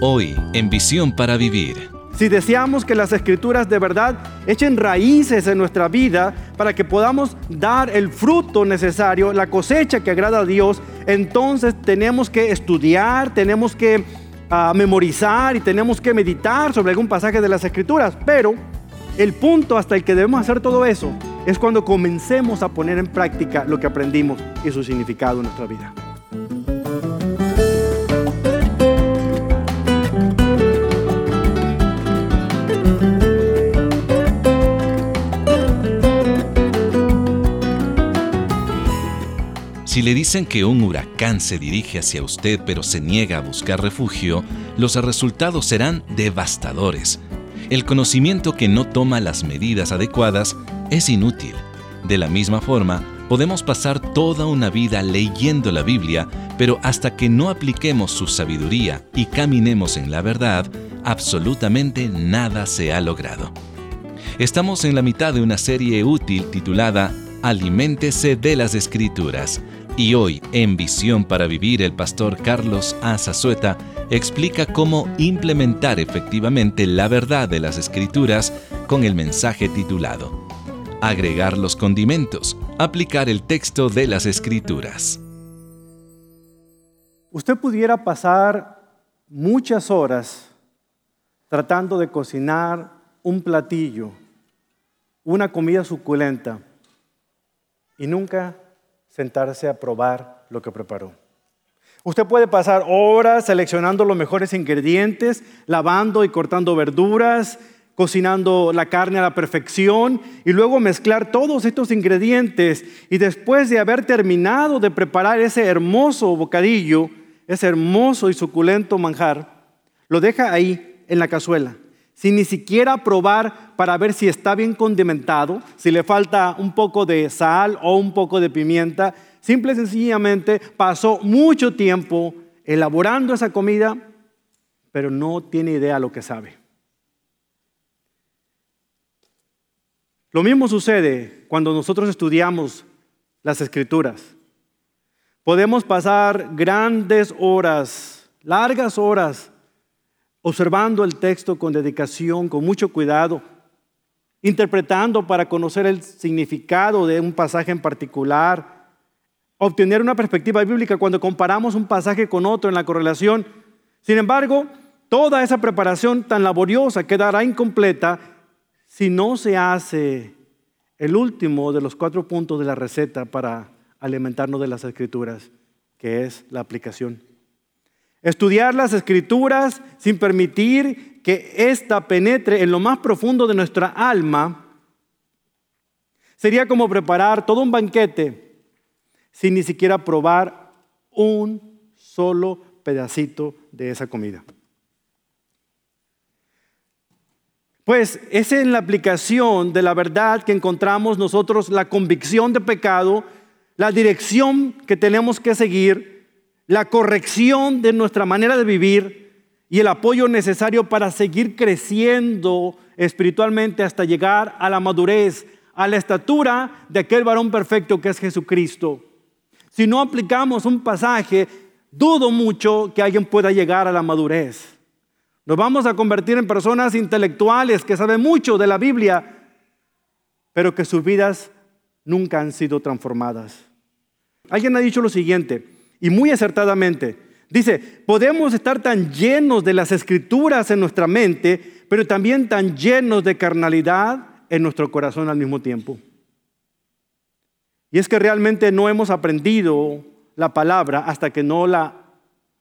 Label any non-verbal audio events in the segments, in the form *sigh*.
Hoy, en Visión para Vivir. Si deseamos que las escrituras de verdad echen raíces en nuestra vida para que podamos dar el fruto necesario, la cosecha que agrada a Dios, entonces tenemos que estudiar, tenemos que ah, memorizar y tenemos que meditar sobre algún pasaje de las escrituras. Pero el punto hasta el que debemos hacer todo eso es cuando comencemos a poner en práctica lo que aprendimos y su significado en nuestra vida. Si le dicen que un huracán se dirige hacia usted pero se niega a buscar refugio, los resultados serán devastadores. El conocimiento que no toma las medidas adecuadas es inútil. De la misma forma, podemos pasar toda una vida leyendo la Biblia, pero hasta que no apliquemos su sabiduría y caminemos en la verdad, absolutamente nada se ha logrado. Estamos en la mitad de una serie útil titulada Aliméntese de las Escrituras y hoy, en Visión para Vivir, el pastor Carlos Azazueta explica cómo implementar efectivamente la verdad de las Escrituras con el mensaje titulado Agregar los condimentos, aplicar el texto de las Escrituras. Usted pudiera pasar muchas horas tratando de cocinar un platillo, una comida suculenta, y nunca sentarse a probar lo que preparó. Usted puede pasar horas seleccionando los mejores ingredientes, lavando y cortando verduras, cocinando la carne a la perfección y luego mezclar todos estos ingredientes y después de haber terminado de preparar ese hermoso bocadillo, ese hermoso y suculento manjar, lo deja ahí en la cazuela sin ni siquiera probar para ver si está bien condimentado, si le falta un poco de sal o un poco de pimienta. Simple y sencillamente pasó mucho tiempo elaborando esa comida, pero no tiene idea lo que sabe. Lo mismo sucede cuando nosotros estudiamos las escrituras. Podemos pasar grandes horas, largas horas, observando el texto con dedicación, con mucho cuidado, interpretando para conocer el significado de un pasaje en particular, obtener una perspectiva bíblica cuando comparamos un pasaje con otro en la correlación. Sin embargo, toda esa preparación tan laboriosa quedará incompleta si no se hace el último de los cuatro puntos de la receta para alimentarnos de las escrituras, que es la aplicación. Estudiar las escrituras sin permitir que ésta penetre en lo más profundo de nuestra alma sería como preparar todo un banquete sin ni siquiera probar un solo pedacito de esa comida. Pues es en la aplicación de la verdad que encontramos nosotros la convicción de pecado, la dirección que tenemos que seguir la corrección de nuestra manera de vivir y el apoyo necesario para seguir creciendo espiritualmente hasta llegar a la madurez, a la estatura de aquel varón perfecto que es Jesucristo. Si no aplicamos un pasaje, dudo mucho que alguien pueda llegar a la madurez. Nos vamos a convertir en personas intelectuales que saben mucho de la Biblia, pero que sus vidas nunca han sido transformadas. Alguien ha dicho lo siguiente, y muy acertadamente. Dice, podemos estar tan llenos de las escrituras en nuestra mente, pero también tan llenos de carnalidad en nuestro corazón al mismo tiempo. Y es que realmente no hemos aprendido la palabra hasta que no la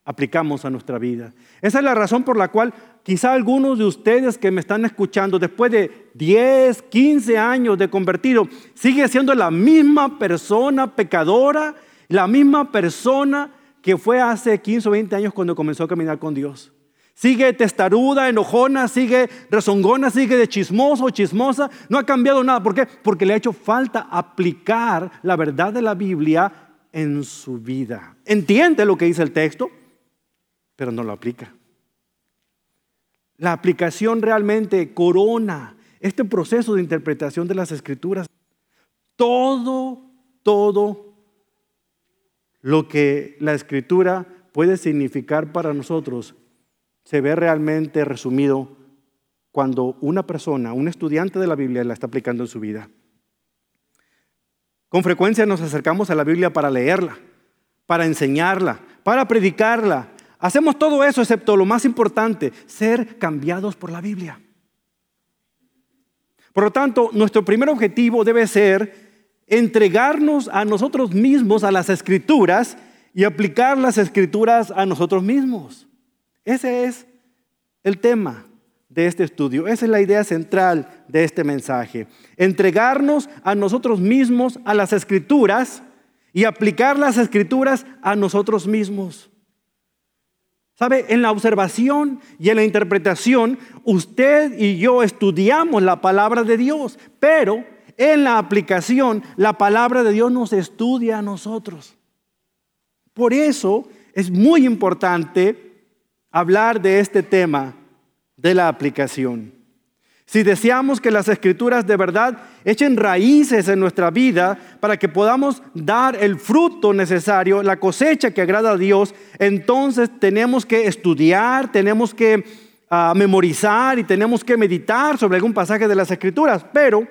aplicamos a nuestra vida. Esa es la razón por la cual quizá algunos de ustedes que me están escuchando después de 10, 15 años de convertido, sigue siendo la misma persona pecadora la misma persona que fue hace 15 o 20 años cuando comenzó a caminar con Dios. Sigue testaruda, enojona, sigue rezongona, sigue de chismoso o chismosa. No ha cambiado nada. ¿Por qué? Porque le ha hecho falta aplicar la verdad de la Biblia en su vida. Entiende lo que dice el texto, pero no lo aplica. La aplicación realmente corona este proceso de interpretación de las escrituras. Todo, todo lo que la escritura puede significar para nosotros se ve realmente resumido cuando una persona, un estudiante de la Biblia, la está aplicando en su vida. Con frecuencia nos acercamos a la Biblia para leerla, para enseñarla, para predicarla. Hacemos todo eso excepto lo más importante, ser cambiados por la Biblia. Por lo tanto, nuestro primer objetivo debe ser entregarnos a nosotros mismos, a las escrituras, y aplicar las escrituras a nosotros mismos. Ese es el tema de este estudio. Esa es la idea central de este mensaje. Entregarnos a nosotros mismos, a las escrituras, y aplicar las escrituras a nosotros mismos. ¿Sabe? En la observación y en la interpretación, usted y yo estudiamos la palabra de Dios, pero en la aplicación, la palabra de Dios nos estudia a nosotros. Por eso es muy importante hablar de este tema de la aplicación. Si deseamos que las escrituras de verdad echen raíces en nuestra vida para que podamos dar el fruto necesario, la cosecha que agrada a Dios, entonces tenemos que estudiar, tenemos que ah, memorizar y tenemos que meditar sobre algún pasaje de las escrituras. Pero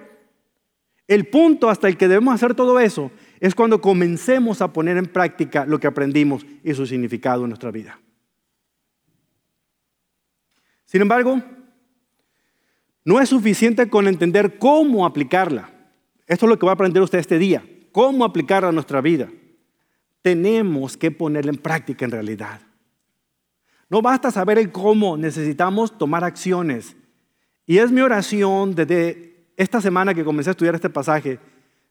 el punto hasta el que debemos hacer todo eso es cuando comencemos a poner en práctica lo que aprendimos y su significado en nuestra vida. Sin embargo, no es suficiente con entender cómo aplicarla. Esto es lo que va a aprender usted este día, cómo aplicarla a nuestra vida. Tenemos que ponerla en práctica en realidad. No basta saber el cómo, necesitamos tomar acciones. Y es mi oración desde esta semana que comencé a estudiar este pasaje,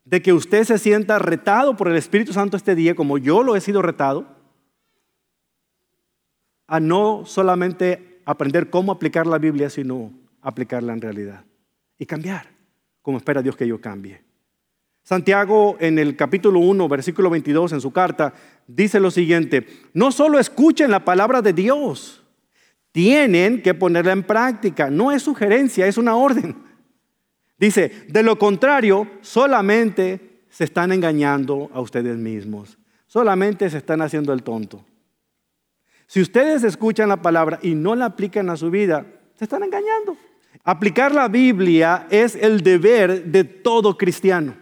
de que usted se sienta retado por el Espíritu Santo este día, como yo lo he sido retado, a no solamente aprender cómo aplicar la Biblia, sino aplicarla en realidad y cambiar, como espera Dios que yo cambie. Santiago en el capítulo 1, versículo 22 en su carta, dice lo siguiente, no solo escuchen la palabra de Dios, tienen que ponerla en práctica, no es sugerencia, es una orden. Dice, de lo contrario, solamente se están engañando a ustedes mismos. Solamente se están haciendo el tonto. Si ustedes escuchan la palabra y no la aplican a su vida, se están engañando. Aplicar la Biblia es el deber de todo cristiano.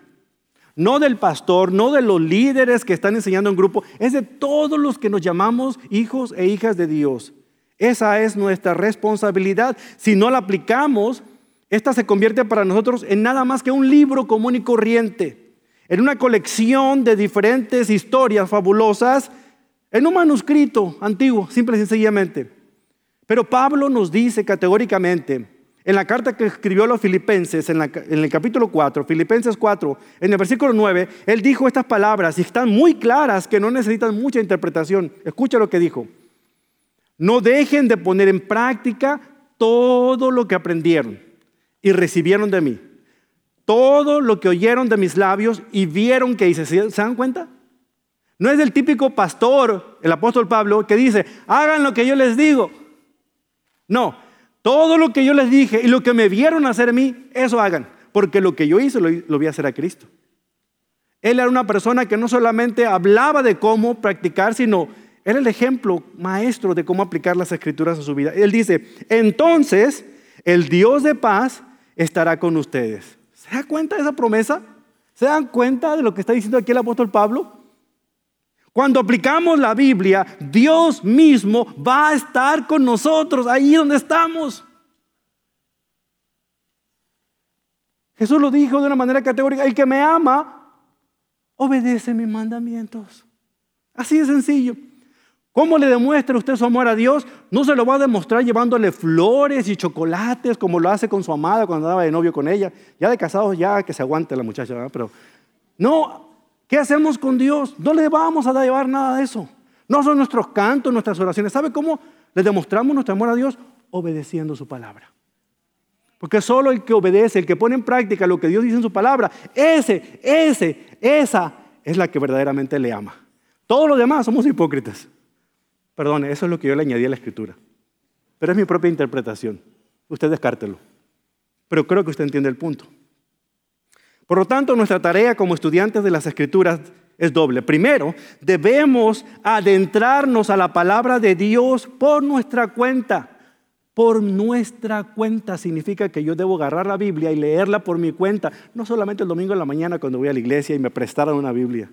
No del pastor, no de los líderes que están enseñando en grupo, es de todos los que nos llamamos hijos e hijas de Dios. Esa es nuestra responsabilidad. Si no la aplicamos, esta se convierte para nosotros en nada más que un libro común y corriente, en una colección de diferentes historias fabulosas, en un manuscrito antiguo, simple y sencillamente. Pero Pablo nos dice categóricamente, en la carta que escribió a los filipenses, en, en, el capítulo 4, Filipenses 4, en el versículo 9, él dijo estas palabras y están muy claras que no necesitan mucha interpretación. Escucha lo que dijo. No dejen de poner en práctica todo lo que aprendieron y recibieron de mí. Todo lo que oyeron de mis labios y vieron que hice. ¿Se dan cuenta? No es el típico pastor, el apóstol Pablo, que dice, hagan lo que yo les digo. No, todo lo que yo les dije y lo que me vieron hacer a mí, eso hagan. Porque lo que yo hice lo, lo voy a hacer a Cristo. Él era una persona que no solamente hablaba de cómo practicar, sino era el ejemplo maestro de cómo aplicar las escrituras a su vida. Él dice, entonces el Dios de paz estará con ustedes. ¿Se da cuenta de esa promesa? ¿Se dan cuenta de lo que está diciendo aquí el apóstol Pablo? Cuando aplicamos la Biblia, Dios mismo va a estar con nosotros ahí donde estamos. Jesús lo dijo de una manera categórica, el que me ama, obedece mis mandamientos. Así de sencillo. ¿Cómo le demuestra usted su amor a Dios? No se lo va a demostrar llevándole flores y chocolates como lo hace con su amada cuando andaba de novio con ella. Ya de casados, ya que se aguante la muchacha, ¿verdad? pero no, ¿qué hacemos con Dios? No le vamos a llevar nada de eso. No son nuestros cantos, nuestras oraciones. ¿Sabe cómo le demostramos nuestro amor a Dios? Obedeciendo su palabra. Porque solo el que obedece, el que pone en práctica lo que Dios dice en su palabra, ese, ese, esa es la que verdaderamente le ama. Todos los demás somos hipócritas. Perdón, eso es lo que yo le añadí a la escritura. Pero es mi propia interpretación. Usted descártelo. Pero creo que usted entiende el punto. Por lo tanto, nuestra tarea como estudiantes de las escrituras es doble. Primero, debemos adentrarnos a la palabra de Dios por nuestra cuenta. Por nuestra cuenta significa que yo debo agarrar la Biblia y leerla por mi cuenta, no solamente el domingo en la mañana cuando voy a la iglesia y me prestaron una Biblia.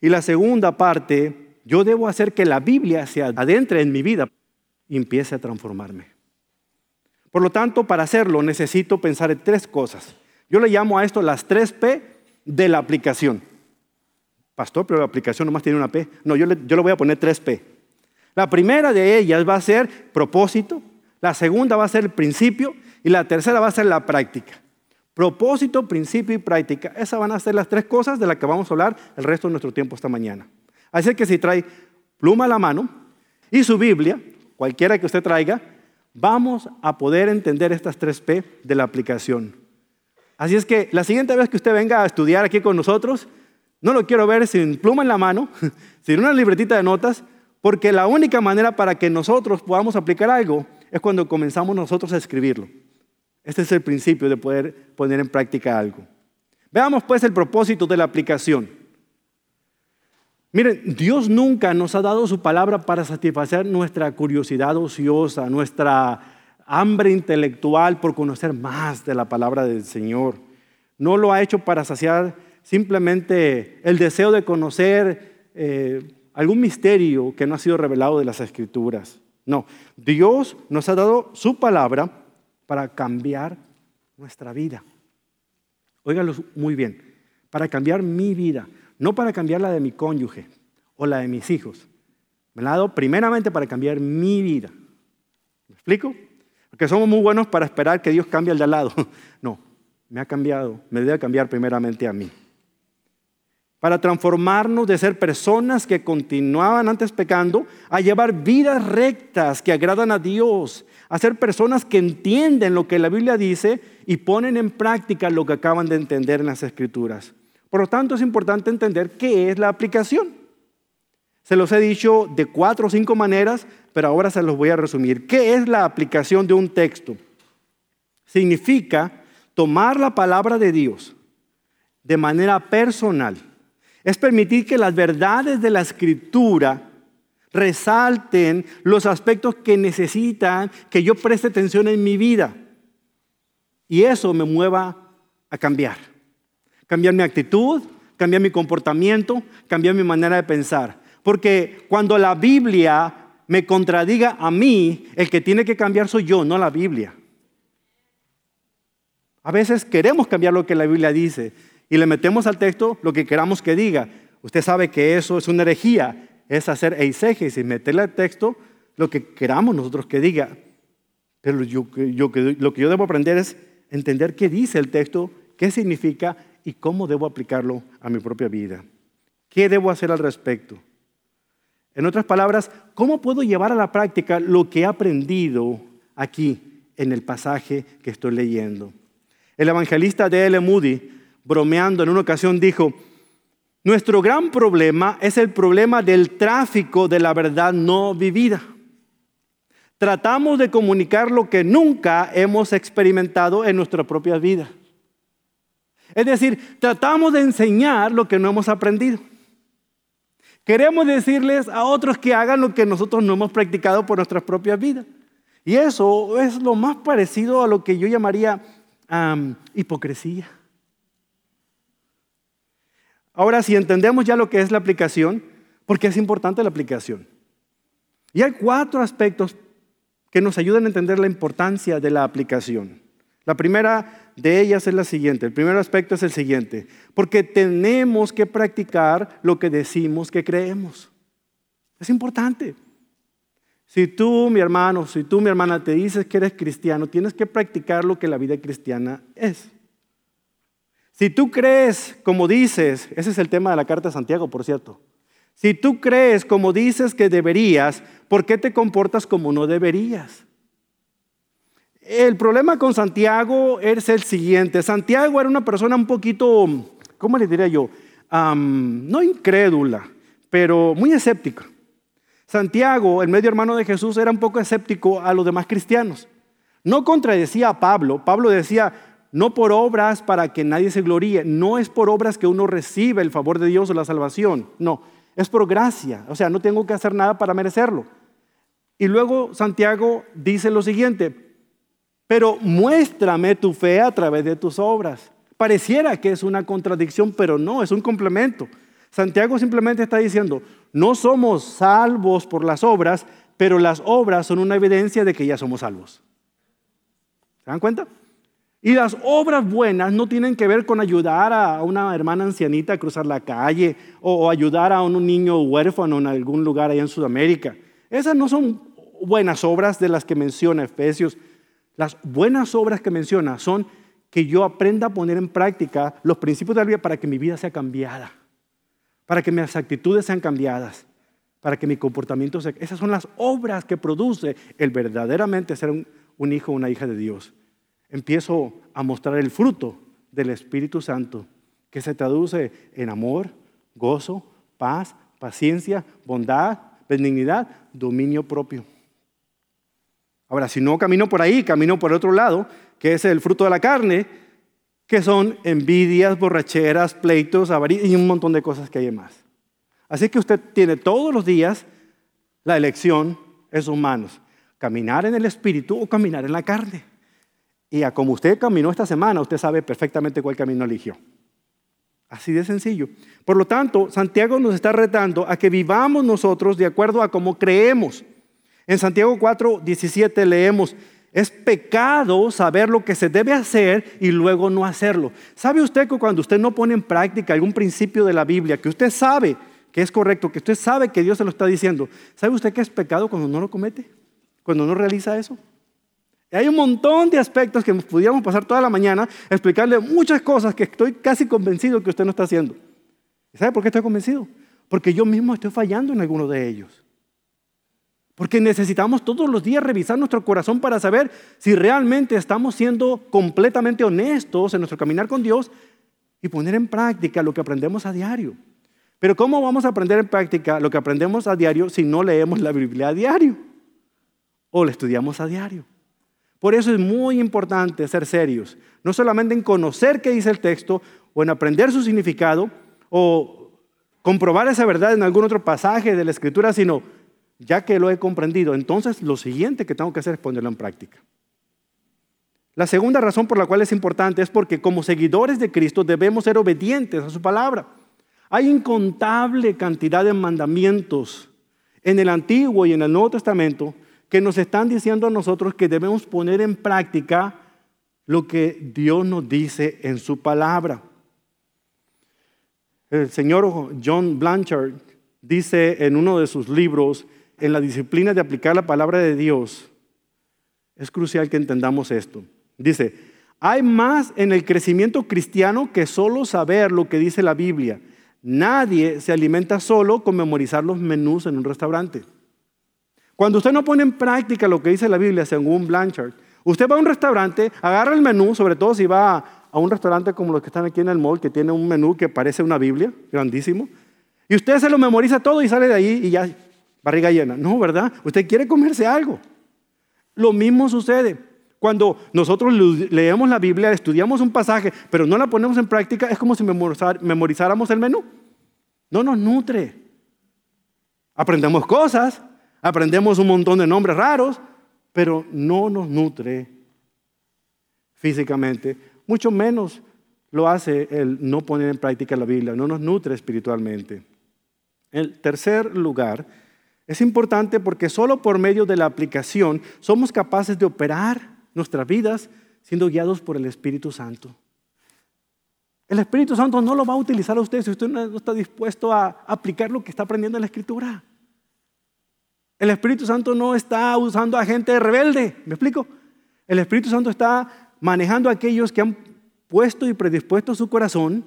Y la segunda parte, yo debo hacer que la Biblia se adentre en mi vida y empiece a transformarme. Por lo tanto, para hacerlo necesito pensar en tres cosas. Yo le llamo a esto las tres P de la aplicación. Pastor, pero la aplicación nomás tiene una P. No, yo le, yo voy a poner tres P. La primera de ellas va a ser propósito, la segunda va a ser el principio y la tercera va a ser la práctica. Propósito, principio y práctica. Esas van a ser las tres cosas de las que vamos a hablar el resto de nuestro tiempo esta mañana. Así que si trae pluma a la mano y su Biblia, cualquiera que usted traiga, vamos a poder entender estas tres P de la aplicación. Así es que la siguiente vez que usted venga a estudiar aquí con nosotros, no lo quiero ver sin pluma en la mano, *laughs* sin una libretita de notas, porque la única manera para que nosotros podamos aplicar algo es cuando comenzamos nosotros a escribirlo. Este es el principio de poder poner en práctica algo. Veamos pues el propósito de la aplicación. Miren, Dios nunca nos ha dado su palabra para satisfacer nuestra curiosidad ociosa, nuestra hambre intelectual por conocer más de la palabra del Señor. No lo ha hecho para saciar simplemente el deseo de conocer eh, algún misterio que no ha sido revelado de las Escrituras. No, Dios nos ha dado su palabra para cambiar nuestra vida. Óiganlo muy bien, para cambiar mi vida, no para cambiar la de mi cónyuge o la de mis hijos. Me la ha dado primeramente para cambiar mi vida. ¿Me explico? Porque somos muy buenos para esperar que Dios cambie al de al lado. *laughs* No, me ha cambiado, me debe cambiar primeramente a mí para transformarnos de ser personas que continuaban antes pecando a llevar vidas rectas que agradan a Dios, a ser personas que entienden lo que la Biblia dice y ponen en práctica lo que acaban de entender en las Escrituras. Por lo tanto, es importante entender qué es la aplicación. Se los he dicho de cuatro o cinco maneras, pero ahora se los voy a resumir. ¿Qué es la aplicación de un texto? Significa tomar la palabra de Dios de manera personal es permitir que las verdades de la escritura resalten los aspectos que necesitan que yo preste atención en mi vida. Y eso me mueva a cambiar. Cambiar mi actitud, cambiar mi comportamiento, cambiar mi manera de pensar. Porque cuando la Biblia me contradiga a mí, el que tiene que cambiar soy yo, no la Biblia. A veces queremos cambiar lo que la Biblia dice y le metemos al texto lo que queramos que diga. Usted sabe que eso es una herejía, es hacer eisegesis, meterle al texto lo que queramos nosotros que diga. Pero lo que yo debo aprender es entender qué dice el texto, qué significa y cómo debo aplicarlo a mi propia vida. ¿Qué debo hacer al respecto? En otras palabras, ¿cómo puedo llevar a la práctica lo que he aprendido aquí en el pasaje que estoy leyendo? El evangelista D.L. Moody bromeando en una ocasión, dijo, nuestro gran problema es el problema del tráfico de la verdad no vivida. Tratamos de comunicar lo que nunca hemos experimentado en nuestra propia vida. Es decir, tratamos de enseñar lo que no hemos aprendido. Queremos decirles a otros que hagan lo que nosotros no hemos practicado por nuestras propias vidas. Y eso es lo más parecido a lo que yo llamaría hipocresía. Ahora, si entendemos ya lo que es la aplicación, porque es importante la aplicación. Y hay cuatro aspectos que nos ayudan a entender la importancia de la aplicación. La primera de ellas es la siguiente. El primer aspecto es el siguiente. Porque tenemos que practicar lo que decimos que creemos. Es importante. Si tú, mi hermano, si tú, mi hermana, te dices que eres cristiano, tienes que practicar lo que la vida cristiana es. Si tú crees como dices, ese es el tema de la carta de Santiago, por cierto. Si tú crees como dices que deberías, ¿por qué te comportas como no deberías? El problema con Santiago es el siguiente. Santiago era una persona un poquito, ¿cómo le diría yo? no incrédula, pero muy escéptica. Santiago, el medio hermano de Jesús, era un poco escéptico a los demás cristianos. No contradecía a Pablo. Pablo decía, no por obras para que nadie se gloríe, no es por obras que uno recibe el favor de Dios o la salvación, no, es por gracia, o sea, no tengo que hacer nada para merecerlo. Y luego Santiago dice lo siguiente, pero muéstrame tu fe a través de tus obras. Pareciera que es una contradicción, pero no, es un complemento. Santiago simplemente está diciendo, no somos salvos por las obras, pero las obras son una evidencia de que ya somos salvos. ¿Se dan cuenta? Y las obras buenas no tienen que ver con ayudar a una hermana ancianita a cruzar la calle o, ayudar a un niño huérfano en algún lugar allá en Sudamérica. Esas no son buenas obras de las que menciona Efesios. Las buenas obras que menciona son que yo aprenda a poner en práctica los principios de la vida para que mi vida sea cambiada, para que mis actitudes sean cambiadas, para que mi comportamiento sea... Esas son las obras que produce el verdaderamente ser un, un hijo o una hija de Dios. Empiezo a mostrar el fruto del Espíritu Santo, que se traduce en amor, gozo, paz, paciencia, bondad, benignidad, dominio propio. Ahora, si no camino por ahí, camino por otro lado, que es el fruto de la carne, que son envidias, borracheras, pleitos, avaricias y un montón de cosas que hay más. Así que usted tiene todos los días la elección en sus manos, caminar en el espíritu o caminar en la carne. Y a como usted caminó esta semana, usted sabe perfectamente cuál camino eligió. Así de sencillo. Por lo tanto, Santiago nos está retando a que vivamos nosotros de acuerdo a cómo creemos. En Santiago 4, 17 leemos, es pecado saber lo que se debe hacer y luego no hacerlo. ¿Sabe usted que cuando usted no pone en práctica algún principio de la Biblia que usted sabe que es correcto, que usted sabe que Dios se lo está diciendo, ¿sabe usted que es pecado cuando no lo comete? Cuando no realiza eso. hay un montón de aspectos que pudiéramos pasar toda la mañana explicarle muchas cosas que estoy casi convencido que usted no está haciendo. ¿Sabe por qué estoy convencido? Porque yo mismo estoy fallando en alguno de ellos. Porque necesitamos todos los días revisar nuestro corazón para saber si realmente estamos siendo completamente honestos en nuestro caminar con Dios y poner en práctica lo que aprendemos a diario. Pero ¿cómo vamos a aprender en práctica lo que aprendemos a diario si no leemos la Biblia a diario? O la estudiamos a diario. Por eso es muy importante ser serios, no solamente en conocer qué dice el texto o en aprender su significado o comprobar esa verdad en algún otro pasaje de la escritura, sino ya que lo he comprendido, entonces lo siguiente que tengo que hacer es ponerlo en práctica. La segunda razón por la cual es importante es porque como seguidores de Cristo debemos ser obedientes a su palabra. Hay incontable cantidad de mandamientos en el Antiguo y en el Nuevo Testamento que nos están diciendo a nosotros que debemos poner en práctica lo que Dios nos dice en su palabra. El señor John Blanchard dice en uno de sus libros en la disciplina de aplicar la palabra de Dios, es crucial que entendamos esto. Dice, hay más en el crecimiento cristiano que solo saber lo que dice la Biblia. Nadie se alimenta solo con memorizar los menús en un restaurante. Cuando usted no pone en práctica lo que dice la Biblia, según Blanchard, usted va a un restaurante, agarra el menú, sobre todo si va a un restaurante como los que están aquí en el mall, que tiene un menú que parece una Biblia, grandísimo, y usted se lo memoriza todo y sale de ahí y ya barriga llena. No, ¿verdad? Usted quiere comerse algo. Lo mismo sucede. Cuando nosotros leemos la Biblia, estudiamos un pasaje, pero no la ponemos en práctica, es como si memorizáramos el menú. No nos nutre. Aprendemos cosas, aprendemos un montón de nombres raros, pero no nos nutre físicamente. Mucho menos lo hace el no poner en práctica la Biblia, no nos nutre espiritualmente. En tercer lugar, es importante porque solo por medio de la aplicación somos capaces de operar nuestras vidas siendo guiados por el Espíritu Santo. El Espíritu Santo no lo va a utilizar a usted si usted no está dispuesto a aplicar lo que está aprendiendo en la Escritura. El Espíritu Santo no está usando a gente rebelde, ¿me explico? El Espíritu Santo está manejando a aquellos que han puesto y predispuesto su corazón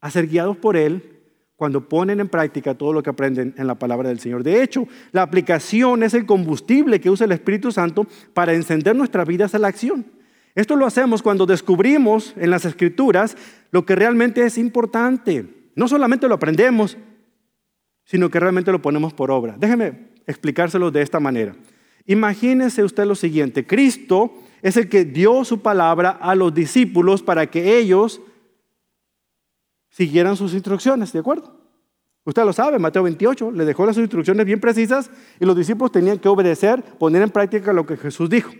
a ser guiados por Él cuando ponen en práctica todo lo que aprenden en la palabra del Señor. De hecho, la aplicación es el combustible que usa el Espíritu Santo para encender nuestras vidas a la acción. Esto lo hacemos cuando descubrimos en las escrituras lo que realmente es importante. No solamente lo aprendemos, sino que realmente lo ponemos por obra. Déjeme explicárselo de esta manera. Imagínese usted lo siguiente, Cristo es el que dio su palabra a los discípulos para que ellos siguieran sus instrucciones, ¿de acuerdo? Usted lo sabe, Mateo 28 le dejó las instrucciones bien precisas y los discípulos tenían que obedecer, poner en práctica lo que Jesús dijo.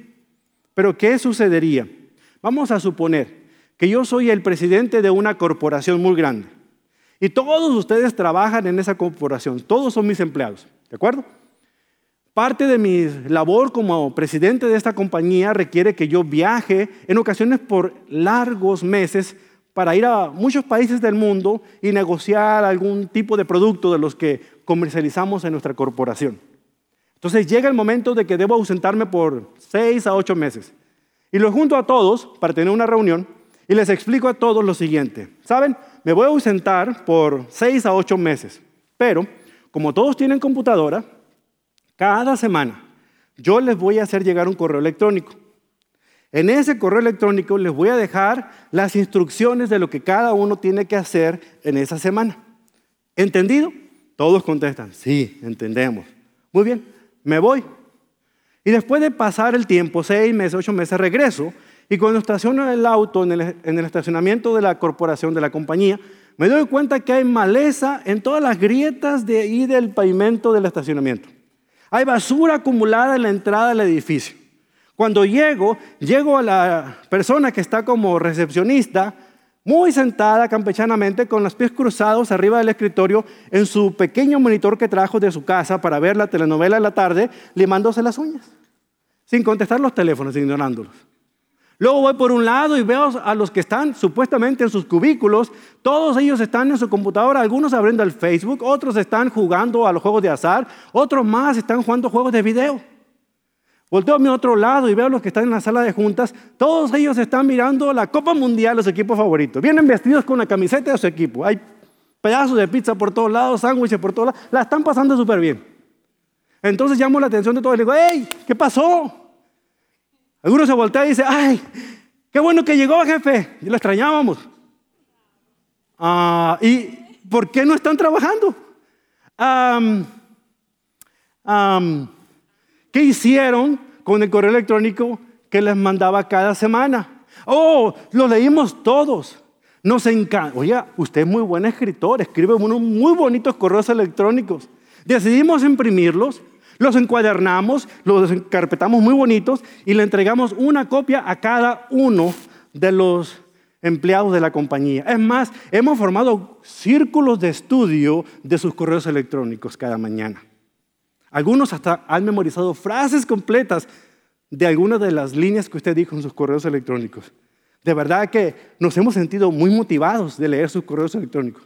Pero ¿qué sucedería? Vamos a suponer que yo soy el presidente de una corporación muy grande y todos ustedes trabajan en esa corporación, todos son mis empleados, ¿de acuerdo? Parte de mi labor como presidente de esta compañía requiere que yo viaje en ocasiones por largos meses para ir a muchos países del mundo y negociar algún tipo de producto de los que comercializamos en nuestra corporación. Entonces llega el momento de que debo ausentarme por seis a ocho meses. Y los junto a todos para tener una reunión y les explico a todos lo siguiente. ¿Saben? Me voy a ausentar por seis a ocho meses. Pero, como todos tienen computadora, cada semana yo les voy a hacer llegar un correo electrónico. En ese correo electrónico les voy a dejar las instrucciones de lo que cada uno tiene que hacer en esa semana. ¿Entendido? Todos contestan, sí, entendemos. Muy bien, me voy. Y después de pasar el tiempo, seis meses, ocho meses, regreso. Y cuando estaciono el auto en el, estacionamiento de la corporación, de la compañía, me doy cuenta que hay maleza en todas las grietas de ahí del pavimento del estacionamiento. Hay basura acumulada en la entrada del edificio. Cuando llego, llego a la persona que está como recepcionista, muy sentada campechanamente con los pies cruzados arriba del escritorio en su pequeño monitor que trajo de su casa para ver la telenovela de la tarde, limándose las uñas, sin contestar los teléfonos, ignorándolos. Luego voy por un lado y veo a los que están supuestamente en sus cubículos, todos ellos están en su computadora, algunos abriendo el Facebook, otros están jugando a los juegos de azar, otros más están jugando juegos de video. Volteo a mi otro lado y veo a los que están en la sala de juntas. Todos ellos están mirando la Copa Mundial, los equipos favoritos. Vienen vestidos con la camiseta de su equipo. Hay pedazos de pizza por todos lados, sándwiches por todos lados. La están pasando súper bien. Entonces llamo la atención de todos y digo, hey, ¿qué pasó? Algunos se voltea y dice, ay, qué bueno que llegó, jefe. Y lo extrañábamos. Ah, ¿Y por qué no están trabajando? ¿Qué hicieron con el correo electrónico que les mandaba cada semana? Oh, lo leímos todos. Nos encanta. Oye, usted es muy buen escritor, escribe unos muy bonitos correos electrónicos. Decidimos imprimirlos, los encuadernamos, los encarpetamos muy bonitos y le entregamos una copia a cada uno de los empleados de la compañía. Es más, hemos formado círculos de estudio de sus correos electrónicos cada mañana. Algunos hasta han memorizado frases completas de algunas de las líneas que usted dijo en sus correos electrónicos. De verdad que nos hemos sentido muy motivados de leer sus correos electrónicos.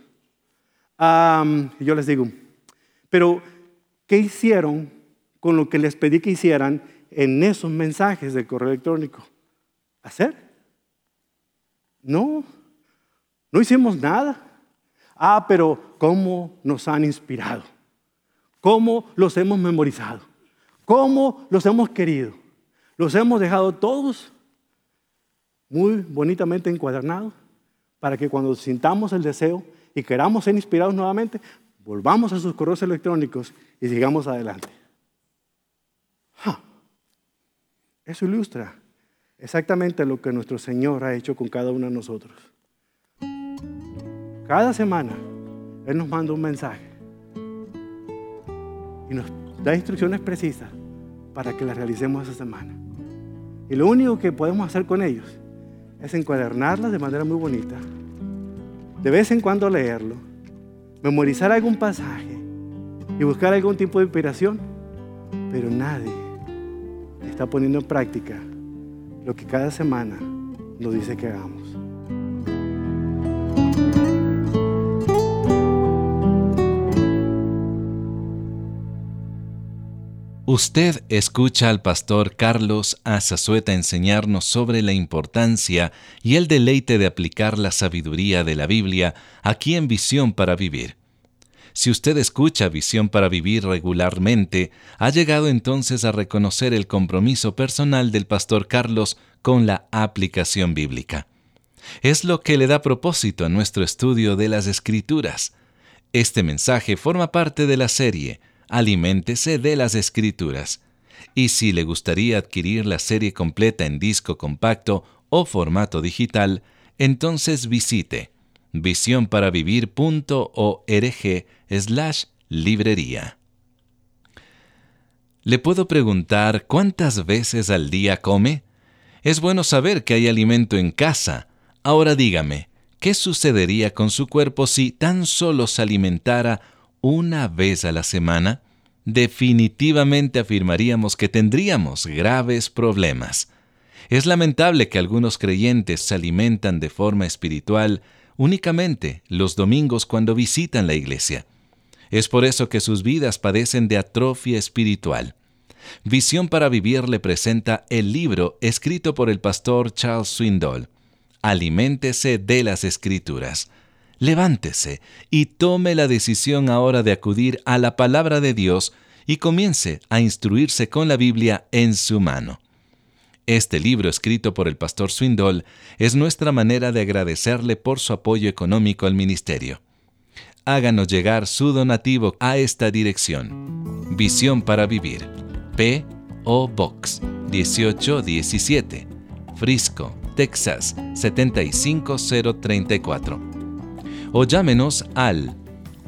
yo les digo, pero ¿qué hicieron con lo que les pedí que hicieran en esos mensajes de correo electrónico? ¿Hacer? No, no hicimos nada. Ah, pero ¿cómo nos han inspirado? Cómo los hemos memorizado, cómo los hemos querido. Los hemos dejado todos muy bonitamente encuadernados para que cuando sintamos el deseo y queramos ser inspirados nuevamente, volvamos a sus correos electrónicos y sigamos adelante. Eso ilustra exactamente lo que nuestro Señor ha hecho con cada uno de nosotros. Cada semana Él nos manda un mensaje y nos da instrucciones precisas para que las realicemos esa semana. Y lo único que podemos hacer con ellos es encuadernarlas de manera muy bonita, de vez en cuando leerlo, memorizar algún pasaje y buscar algún tipo de inspiración, pero nadie está poniendo en práctica lo que cada semana nos dice que hagamos. Usted escucha al pastor Carlos Azazueta enseñarnos sobre la importancia y el deleite de aplicar la sabiduría de la Biblia aquí en Visión para Vivir. Si usted escucha Visión para Vivir regularmente, ha llegado entonces a reconocer el compromiso personal del pastor Carlos con la aplicación bíblica. Es lo que le da propósito a nuestro estudio de las Escrituras. Este mensaje forma parte de la serie aliméntese de las escrituras. Y si le gustaría adquirir la serie completa en disco compacto o formato digital, entonces visite visionparavivir.org slash librería. ¿Le puedo preguntar cuántas veces al día come? Es bueno saber que hay alimento en casa. Ahora dígame, ¿qué sucedería con su cuerpo si tan solo se alimentara una vez a la semana? Definitivamente afirmaríamos que tendríamos graves problemas. Es lamentable que algunos creyentes se alimentan de forma espiritual únicamente los domingos cuando visitan la iglesia. Es por eso que sus vidas padecen de atrofia espiritual. Visión para Vivir le presenta el libro escrito por el pastor Charles Swindoll. Aliméntese de las escrituras. Levántese y tome la decisión ahora de acudir a la palabra de Dios y comience a instruirse con la Biblia en su mano. Este libro escrito por el pastor Swindoll es nuestra manera de agradecerle por su apoyo económico al ministerio. Háganos llegar su donativo a esta dirección. Visión para Vivir. P.O. Box 1817. Frisco, Texas 75034. O llámenos al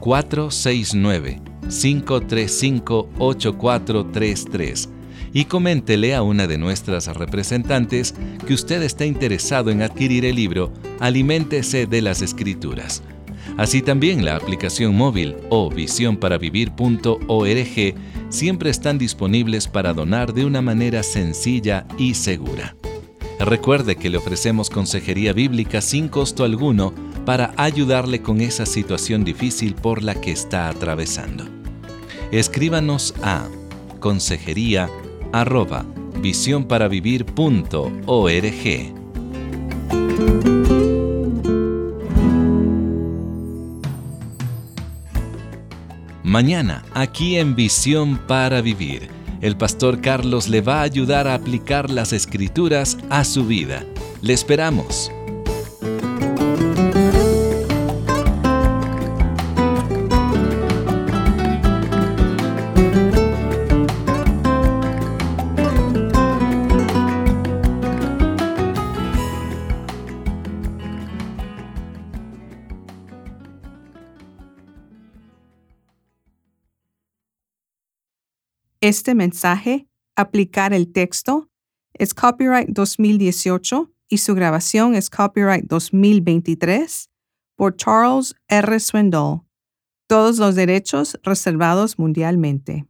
469 535 8433 y coméntele a una de nuestras representantes que usted está interesado en adquirir el libro Aliméntese de las Escrituras. Así también la aplicación móvil o visionparavivir.org siempre están disponibles para donar de una manera sencilla y segura. Recuerde que le ofrecemos consejería bíblica sin costo alguno para ayudarle con esa situación difícil por la que está atravesando. Escríbanos a consejería arroba. Mañana, aquí en Visión para Vivir, el pastor Carlos le va a ayudar a aplicar las escrituras a su vida. Le esperamos. Este mensaje, aplicar el texto, es copyright 2018 y su grabación es copyright 2023 por Charles R. Swindoll. Todos los derechos reservados mundialmente.